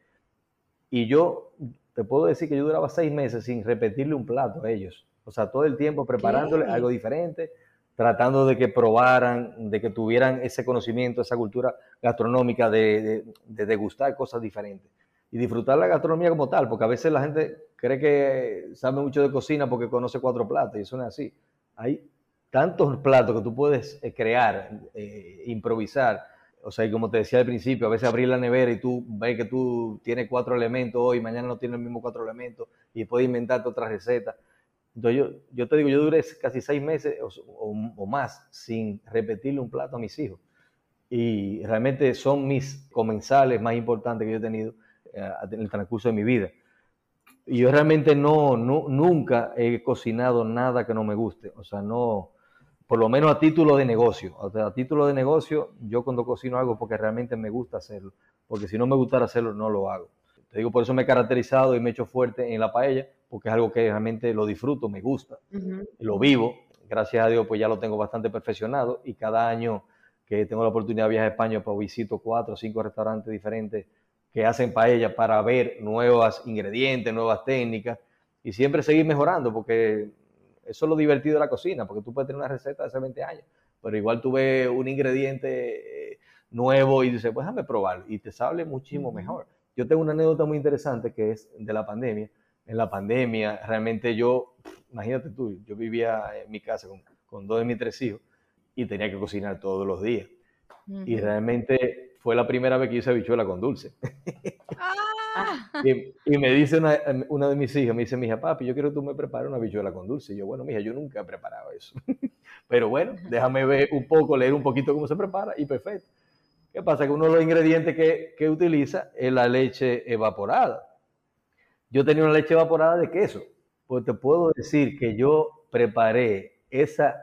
Speaker 3: Y yo te puedo decir que yo duraba seis meses sin repetirle un plato a ellos. O sea, todo el tiempo preparándole algo diferente, tratando de que probaran, de que tuvieran ese conocimiento, esa cultura gastronómica de, de degustar cosas diferentes y disfrutar la gastronomía como tal, porque a veces la gente cree que sabe mucho de cocina porque conoce cuatro platos y eso no es así. Hay tantos platos que tú puedes eh, crear, eh, improvisar. O sea, y como te decía al principio, a veces abrir la nevera y tú ves que tú tienes cuatro elementos hoy, mañana no tienes el mismo cuatro elementos y puedes inventarte otra receta. Entonces yo, yo te digo, yo duré casi seis meses o, o más sin repetirle un plato a mis hijos. Y realmente son mis comensales más importantes que yo he tenido en el transcurso de mi vida. Y yo realmente no, nunca he cocinado nada que no me guste. O sea, no, por lo menos a título de negocio. a título de negocio, yo cuando cocino algo porque realmente me gusta hacerlo. Porque si no me gustara hacerlo, no lo hago. Te digo, por eso me he caracterizado y me he hecho fuerte en la paella, porque es algo que realmente lo disfruto, me gusta, lo vivo. Gracias a Dios, pues ya lo tengo bastante perfeccionado y cada año que tengo la oportunidad de viajar a España, pues visito cuatro o cinco restaurantes diferentes que hacen paella para ver nuevos ingredientes, nuevas técnicas y siempre seguir mejorando porque eso es lo divertido de la cocina, porque tú puedes tener una receta de hace 20 años, pero igual tú ves un ingrediente eh, nuevo y dices, pues déjame probarlo y te sale muchísimo mejor. Yo tengo una anécdota muy interesante que es de la pandemia. En la pandemia, realmente yo, imagínate tú, yo vivía en mi casa con, dos de mis tres hijos y tenía que cocinar todos los días. Y realmente fue la primera vez que hice habichuela con dulce. Ah. y, me dice una, de mis hijas, me dice, mija, papi, yo quiero que tú me prepares una habichuela con dulce. Y yo, bueno, mija, yo nunca he preparado eso. Pero bueno, déjame ver un poco, leer un poquito cómo se prepara y perfecto. ¿Qué pasa? Que uno de los ingredientes que, que utiliza es la leche evaporada. Yo tenía una leche evaporada de queso. Pues te puedo decir que yo preparé esa,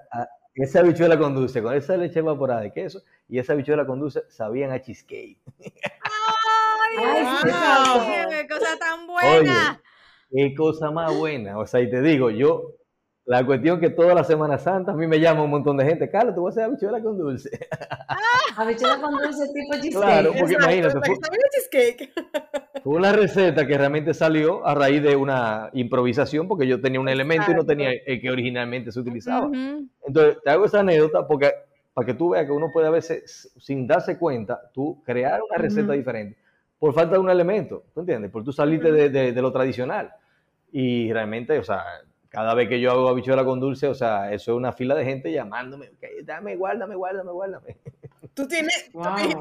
Speaker 3: esa habichuela con dulce, con esa leche evaporada de queso, y esa bichuela con dulce sabían a cheesecake.
Speaker 2: ¡Ay, qué cosa tan buena!
Speaker 3: qué cosa más buena. O sea, y te digo, yo, la cuestión que toda la Semana Santa a mí me llama un montón de gente, Carlos, tú vas a hacer habichuela con dulce.
Speaker 5: Ah, habichuela con dulce tipo cheesecake.
Speaker 3: Claro, porque imagínate. Fue, cheesecake. fue una receta que realmente salió a raíz de una improvisación, porque yo tenía un elemento y no tenía el que originalmente se utilizaba. Entonces, te hago esa anécdota porque para que tú veas que uno puede a veces, sin darse cuenta, tú crear una receta diferente por falta de un elemento, ¿tú entiendes? Por tú salirte de, lo tradicional. Y realmente, o sea, cada vez que yo hago habichuela con dulce, o sea, eso es una fila de gente llamándome, dame, guárdame, guárdame, guárdame.
Speaker 4: Tú tienes,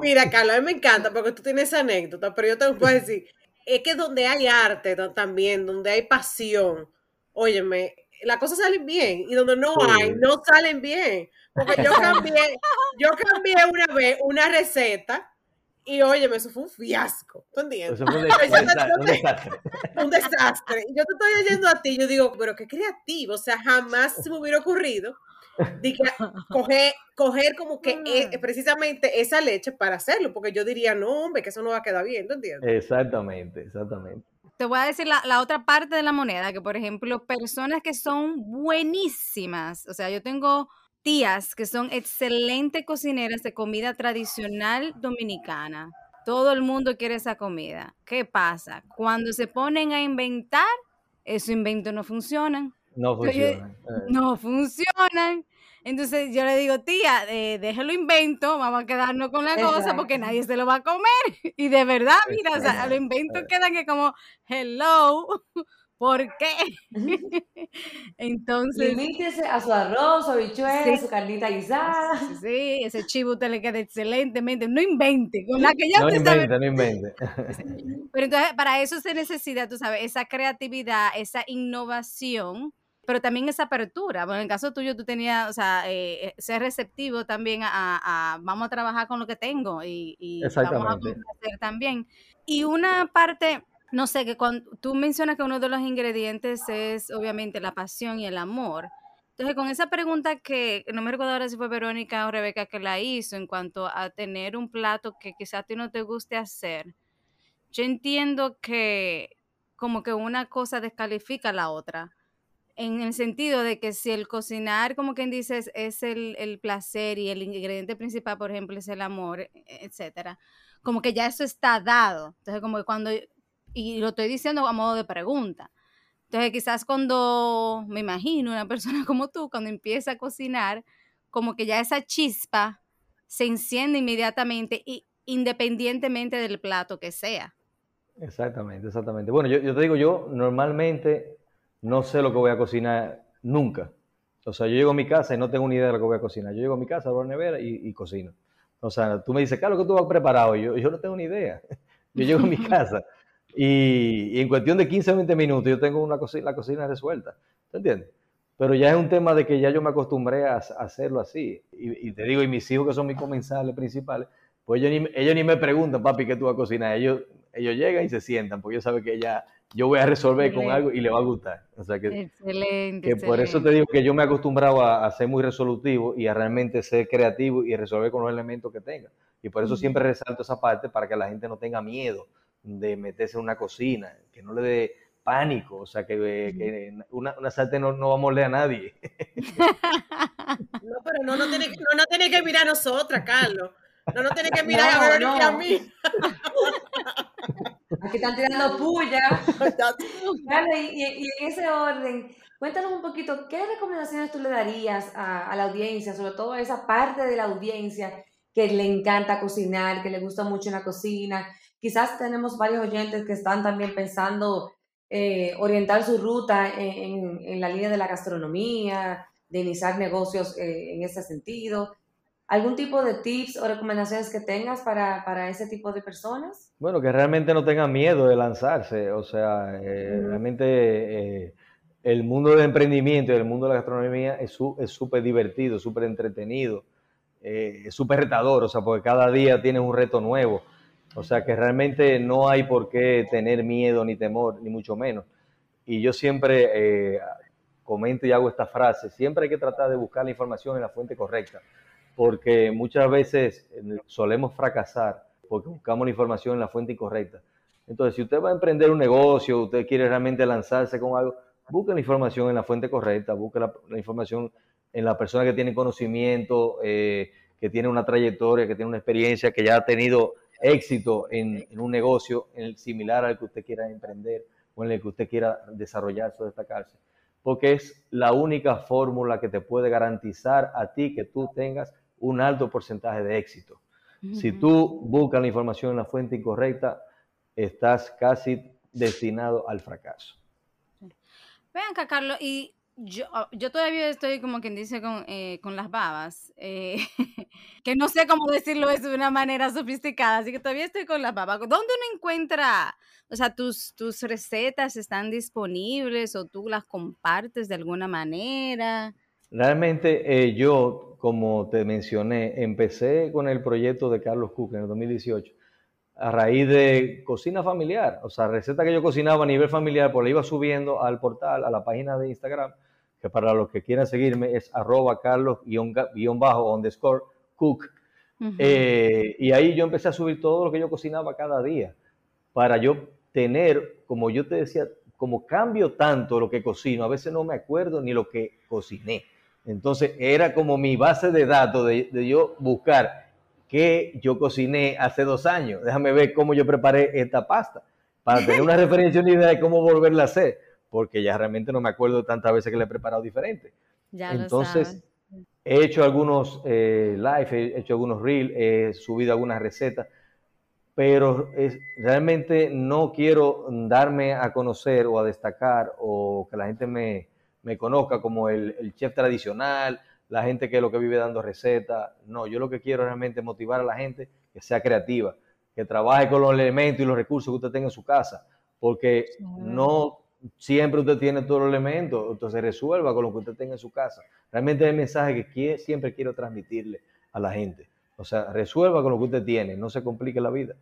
Speaker 4: mira, Carlos, a mí me encanta porque tú tienes esa anécdota, pero yo te puedo decir, es que donde hay arte también, donde hay pasión, óyeme, las cosas salen bien y donde no hay, no salen bien. Porque yo cambié, yo cambié una vez una receta y óyeme, eso fue un fiasco. ¿Tú entiendes? un, desastre. un desastre. Y yo te estoy oyendo a ti, yo digo, pero qué creativo, o sea, jamás se me hubiera ocurrido coger, coger como que e, precisamente esa leche para hacerlo, porque yo diría, no, hombre, que eso no va a quedar bien, ¿tú entiendes?
Speaker 3: Exactamente, exactamente.
Speaker 2: Te voy a decir la, la, otra parte de la moneda, que por ejemplo, personas que son buenísimas, o sea, yo tengo tías que son excelentes cocineras de comida tradicional dominicana. Todo el mundo quiere esa comida. ¿Qué pasa? Cuando se ponen a inventar, esos inventos no funcionan.
Speaker 3: No funcionan.
Speaker 2: Eh. No funcionan. Entonces yo le digo, tía, eh, déjelo invento, vamos a quedarnos con la cosa porque nadie se lo va a comer. Y de verdad, mira, o sea, los inventos quedan que como, hello, ¿por qué?
Speaker 5: Entonces. Limítese a su arroz, su habichuela, su carnita guisada.
Speaker 2: Sí, ese chivo usted le queda excelentemente. No invente, con la que ya
Speaker 3: No invente, no invente.
Speaker 2: Pero entonces, para eso se necesita, tú sabes, esa creatividad, esa innovación pero también esa apertura. Bueno, en el caso tuyo, tú tenías, o sea, eh, eh, ser receptivo también a, vamos a trabajar con lo que tengo y, y vamos a hacer también. Y una parte, no sé, que cuando tú mencionas que uno de los ingredientes es obviamente la pasión y el amor. Entonces, con esa pregunta que no me recuerdo ahora si fue Verónica o Rebeca que la hizo en cuanto a tener un plato que quizás a ti no te guste hacer, yo entiendo que como que una cosa descalifica a la otra en el sentido de que si el cocinar, como quien dices, es el, placer y el ingrediente principal, por ejemplo, es el amor, e, etcétera, como que ya eso está dado. Entonces, como que cuando, y lo estoy diciendo a modo de pregunta. Entonces, quizás cuando, me imagino, una persona como tú, cuando empieza a cocinar, como que ya esa chispa se enciende inmediatamente, y, independientemente del plato que sea.
Speaker 3: Exactamente, exactamente. Bueno, yo, yo te digo, yo normalmente no sé lo que voy a cocinar nunca. O sea, yo llego a mi casa y no tengo ni idea de lo que voy a cocinar. Yo llego a mi casa, abro la nevera y, cocino. O sea, tú me dices, Carlos, ¿qué tú has preparado? yo, yo no tengo ni idea. Yo llego a mi casa y, en cuestión de 15 o 20 minutos yo tengo una cocina, la cocina resuelta. ¿Te entiendes? Pero ya es un tema de que ya yo me acostumbré a, hacerlo así. Y, te digo, y mis hijos que son mis comensales principales, pues ellos ni, ellos ni me preguntan, papi, ¿qué tú vas a cocinar? Ellos, ellos llegan y se sientan, porque ellos saben que ya yo voy a resolver con algo y le va a gustar. O sea que,
Speaker 2: excelente,
Speaker 3: que por eso te digo que yo me he acostumbrado a, ser muy resolutivo y a realmente ser creativo y resolver con los elementos que tenga. Y por eso siempre resalto esa parte para que la gente no tenga miedo de meterse en una cocina, que no le dé pánico, o sea, que, una, una sartén no, no, va a morder a nadie.
Speaker 4: No, pero no, no tiene, no, no tiene que mirar a nosotras, Carlos. No nos tiene que mirar a Verónica a mí.
Speaker 5: Aquí están tirando puya. y, en ese orden, cuéntanos un poquito, ¿qué recomendaciones tú le darías a, la audiencia, sobre todo a esa parte de la audiencia que le encanta cocinar, que le gusta mucho la cocina? Quizás tenemos varios oyentes que están también pensando eh, orientar su ruta en, la línea de la gastronomía, de iniciar negocios eh, en ese sentido. ¿Algún tipo de tips o recomendaciones que tengas para, para, ese tipo de personas?
Speaker 3: Bueno, que realmente no tengan miedo de lanzarse. O sea, eh, realmente el mundo del emprendimiento y el mundo de la gastronomía es súper divertido, súper entretenido, es súper retador, o sea, porque cada día tienes un reto nuevo. O sea, que realmente no hay por qué tener miedo ni temor, ni mucho menos. Y yo siempre comento y hago esta frase, siempre hay que tratar de buscar la información en la fuente correcta porque muchas veces eh, solemos fracasar porque buscamos la información en la fuente incorrecta. Entonces, si usted va a emprender un negocio, usted quiere realmente lanzarse con algo, busque la información en la fuente correcta, busque la, información en la persona que tiene conocimiento, eh, que tiene una trayectoria, que tiene una experiencia, que ya ha tenido éxito en, un negocio similar al que usted quiera emprender o en el que usted quiera desarrollarse o destacarse. Porque es la única fórmula que te puede garantizar a ti que tú tengas un alto porcentaje de éxito. Si tú buscas la información en la fuente incorrecta, estás casi destinado al fracaso.
Speaker 2: Vean acá, Carlos, y yo, ah, yo todavía estoy como quien dice con, eh, con las babas, eh, que no sé cómo decirlo eso de una manera sofisticada, así que todavía estoy con las babas. ¿Dónde uno encuentra, o sea, tus, tus recetas están disponibles o tú las compartes de alguna manera?
Speaker 3: Realmente eh, yo, como te mencioné, empecé con el proyecto de Carlos Cook en el 2018 a raíz de cocina familiar, o sea, receta que yo cocinaba a nivel familiar, pues la iba subiendo al portal, a la página de Instagram que para los que quieran seguirme es arroba carlos-underscore cook. Eh, y ahí yo empecé a subir todo lo que yo cocinaba cada día, para yo tener, como yo te decía, como cambio tanto lo que cocino, a veces no me acuerdo ni lo que cociné. Entonces era como mi base de datos de, de yo buscar qué yo cociné hace dos años. Déjame ver cómo yo preparé esta pasta, para tener una referencia, una idea de cómo volverla a hacer porque ya realmente no me acuerdo tantas veces que le he preparado diferente. Ya Entonces, he hecho algunos eh, live, he hecho algunos reels, he subido algunas recetas, pero es, realmente no quiero darme a conocer o a destacar o que la gente me, me conozca como el, el, chef tradicional, la gente que es lo que vive dando recetas. No, yo lo que quiero realmente es motivar a la gente que sea creativa, que trabaje con los elementos y los recursos que usted tenga en su casa, porque no siempre usted tiene todos los elementos, entonces resuelva con lo que usted tenga en su casa. Realmente es el mensaje que siempre quiero transmitirle a la gente. O sea, resuelva con lo que usted tiene, no se complique la vida.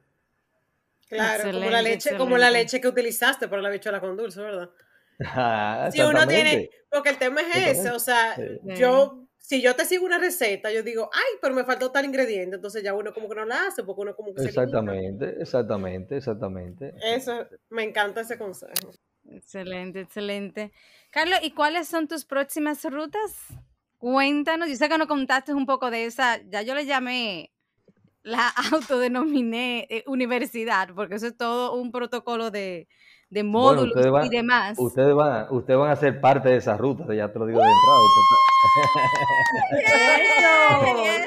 Speaker 4: Claro, como la leche, como la leche que utilizaste para la bichuela con dulce, ¿verdad? Ah, si uno tiene, porque el tema es ese, o sea, yo, si yo te sigo una receta, yo digo, ay, pero me faltó tal ingrediente, entonces ya uno como que no la hace, porque uno como que
Speaker 3: Exactamente, exactamente, exactamente.
Speaker 4: Eso, me encanta ese consejo.
Speaker 2: Excelente, excelente. Carlos, ¿y cuáles son tus próximas rutas? Cuéntanos, yo sé que nos contaste un poco de esa, ya yo le llamé, la autodenominé eh, universidad, porque eso es todo un protocolo de, de módulos y demás.
Speaker 3: Ustedes van, ustedes van a ser parte de esa ruta, ya te lo digo de entrada.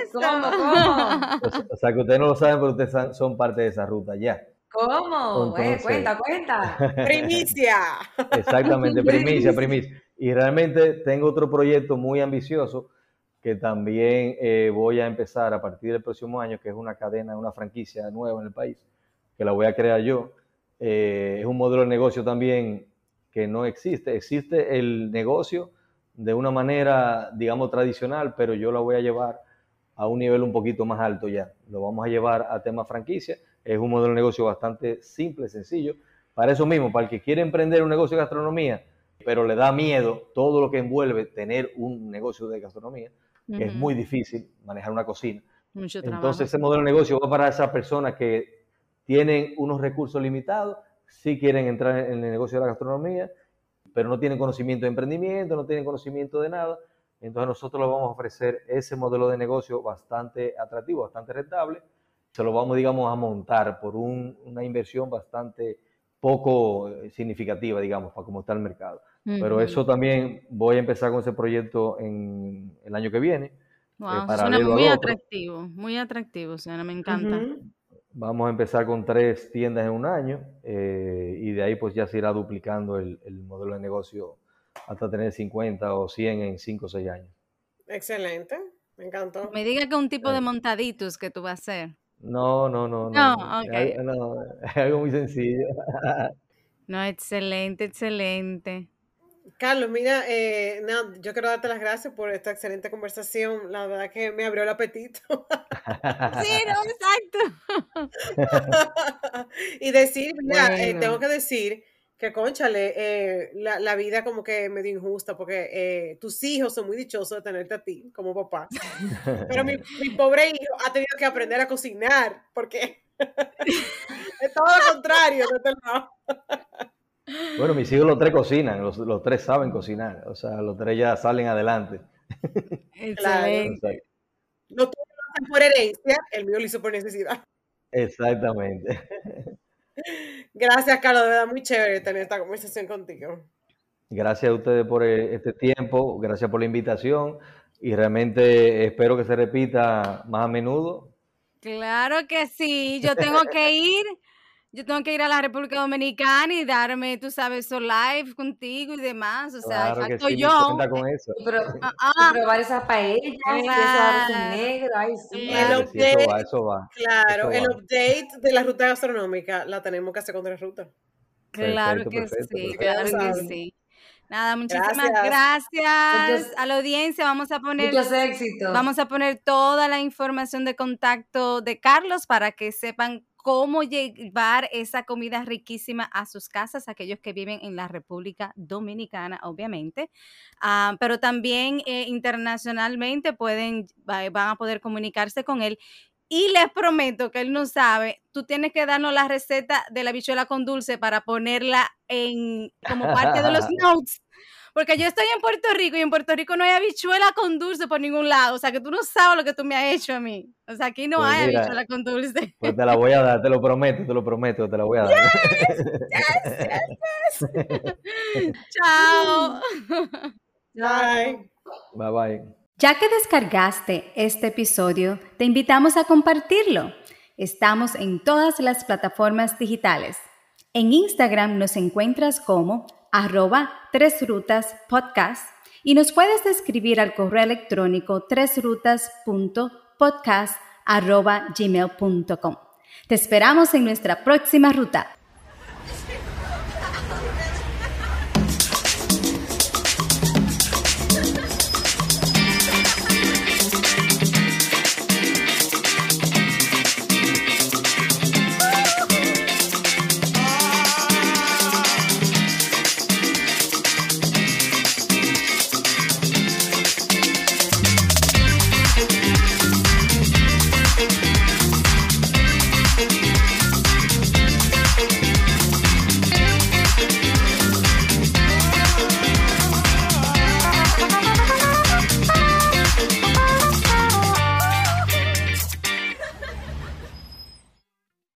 Speaker 3: eso? ¿Cómo, cómo? O sea, que ustedes no lo saben, pero ustedes son parte de esa ruta ya.
Speaker 5: ¿Cómo? Eh, cuenta, cuenta.
Speaker 4: Primicia.
Speaker 3: Exactamente, primicia, primicia. Y realmente tengo otro proyecto muy ambicioso que también eh, voy a empezar a partir del próximo año, que es una cadena, una franquicia nueva en el país, que la voy a crear yo. Eh, es un modelo de negocio también que no existe. Existe el negocio de una manera, digamos, tradicional, pero yo la voy a llevar a un nivel un poquito más alto ya. Lo vamos a llevar a tema franquicia es un modelo de negocio bastante simple, sencillo. Para eso mismo, para el que quiere emprender un negocio de gastronomía, pero le da miedo todo lo que envuelve tener un negocio de gastronomía, que es muy difícil manejar una cocina. Entonces, ese modelo de negocio va para esas personas que tienen unos recursos limitados, sí quieren entrar en el negocio de la gastronomía, pero no tienen conocimiento de emprendimiento, no tienen conocimiento de nada. Entonces, nosotros les vamos a ofrecer ese modelo de negocio bastante atractivo, bastante rentable se lo vamos, digamos, a montar por una inversión bastante poco eh, significativa, digamos, para cómo está el mercado. Pero eso también voy a empezar con ese proyecto en el año que viene.
Speaker 2: Wow, eh, suena muy atractivo, muy atractivo, o me encanta.
Speaker 3: Vamos a empezar con tres tiendas en un año eh, y de ahí pues ya se irá duplicando el, el, modelo de negocio hasta tener 50 o 100 en 5 o 6 años.
Speaker 4: Excelente, me encantó.
Speaker 2: Me diga que un tipo de montaditos que tú vas a hacer.
Speaker 3: No, no, no, no. es algo muy sencillo.
Speaker 2: No, excelente, excelente.
Speaker 4: Carlos, mira, eh, yo quiero darte las gracias por esta excelente conversación. La verdad que me abrió el apetito.
Speaker 2: sí, no,
Speaker 4: exacto. y decir, mira, eh, tengo que decir que conchale, eh, la, la, vida como que medio injusta, porque eh, tus hijos son muy dichosos de tenerte a ti como papá. Pero mi, mi pobre hijo ha tenido que aprender a cocinar, porque es todo lo contrario de este lado.
Speaker 3: Bueno, mis hijos los tres cocinan, los, los, tres saben cocinar, o sea, los tres ya salen adelante.
Speaker 2: Excelente.
Speaker 4: No tuvo por herencia, el mío lo hizo por necesidad.
Speaker 3: Exactamente.
Speaker 4: Gracias, Carlos, de verdad muy chévere tener esta conversación contigo.
Speaker 3: Gracias a ustedes por eh, este tiempo, gracias por la invitación y realmente espero que se repita más a menudo.
Speaker 2: Claro que sí, yo tengo que ir yo tengo que ir a la República Dominicana y darme, tú sabes, eso live contigo y demás. O sea,
Speaker 3: Claro que
Speaker 2: falto
Speaker 3: sí,
Speaker 2: yo.
Speaker 3: cuenta con eso.
Speaker 5: Y Pero,
Speaker 2: Ah, ah,
Speaker 5: probar esa paella, y eso arroz negro, ay, sí.
Speaker 4: Claro.
Speaker 3: Claro eso va, eso va.
Speaker 4: Claro,
Speaker 3: Eso
Speaker 4: el
Speaker 3: va.
Speaker 4: update de la ruta gastronómica la tenemos que hacer con tres rutas.
Speaker 2: claro
Speaker 3: Perfecto,
Speaker 2: que
Speaker 3: perfecto,
Speaker 2: sí,
Speaker 3: perfecto.
Speaker 2: claro que sí. Nada, muchísimas
Speaker 4: Gracias.
Speaker 2: gracias
Speaker 5: Muchos-
Speaker 2: a la audiencia. Vamos a poner
Speaker 5: Muchos éxitos.
Speaker 2: Vamos a poner toda la información de contacto de Carlos para que sepan cómo llevar esa comida riquísima a sus casas, aquellos que viven en la República Dominicana, obviamente. Ah, pero también eh, internacionalmente pueden, va- van a poder comunicarse con él. Y les prometo que él no sabe, tú tienes que darnos la receta de la bichuela con dulce para ponerla en como parte de los notes. Porque yo estoy en Puerto Rico y en Puerto Rico no hay habichuela con dulce por ningún lado. O sea, que tú no sabes lo que tú me has hecho a mí. O sea, aquí no
Speaker 3: Pues
Speaker 2: hay
Speaker 3: mira,
Speaker 2: habichuela con dulce.
Speaker 3: Pues te la voy a dar, te lo prometo, te lo prometo, te la voy a dar.
Speaker 2: Chao.
Speaker 4: Bye.
Speaker 3: Bye bye.
Speaker 2: Ya que descargaste este episodio, te invitamos a compartirlo. Estamos en todas las plataformas digitales. En Instagram nos encuentras como arroba tres rutas podcast y nos puedes escribir al correo electrónico tresrutas.podcast arroba gmail.com. Te esperamos en nuestra próxima ruta.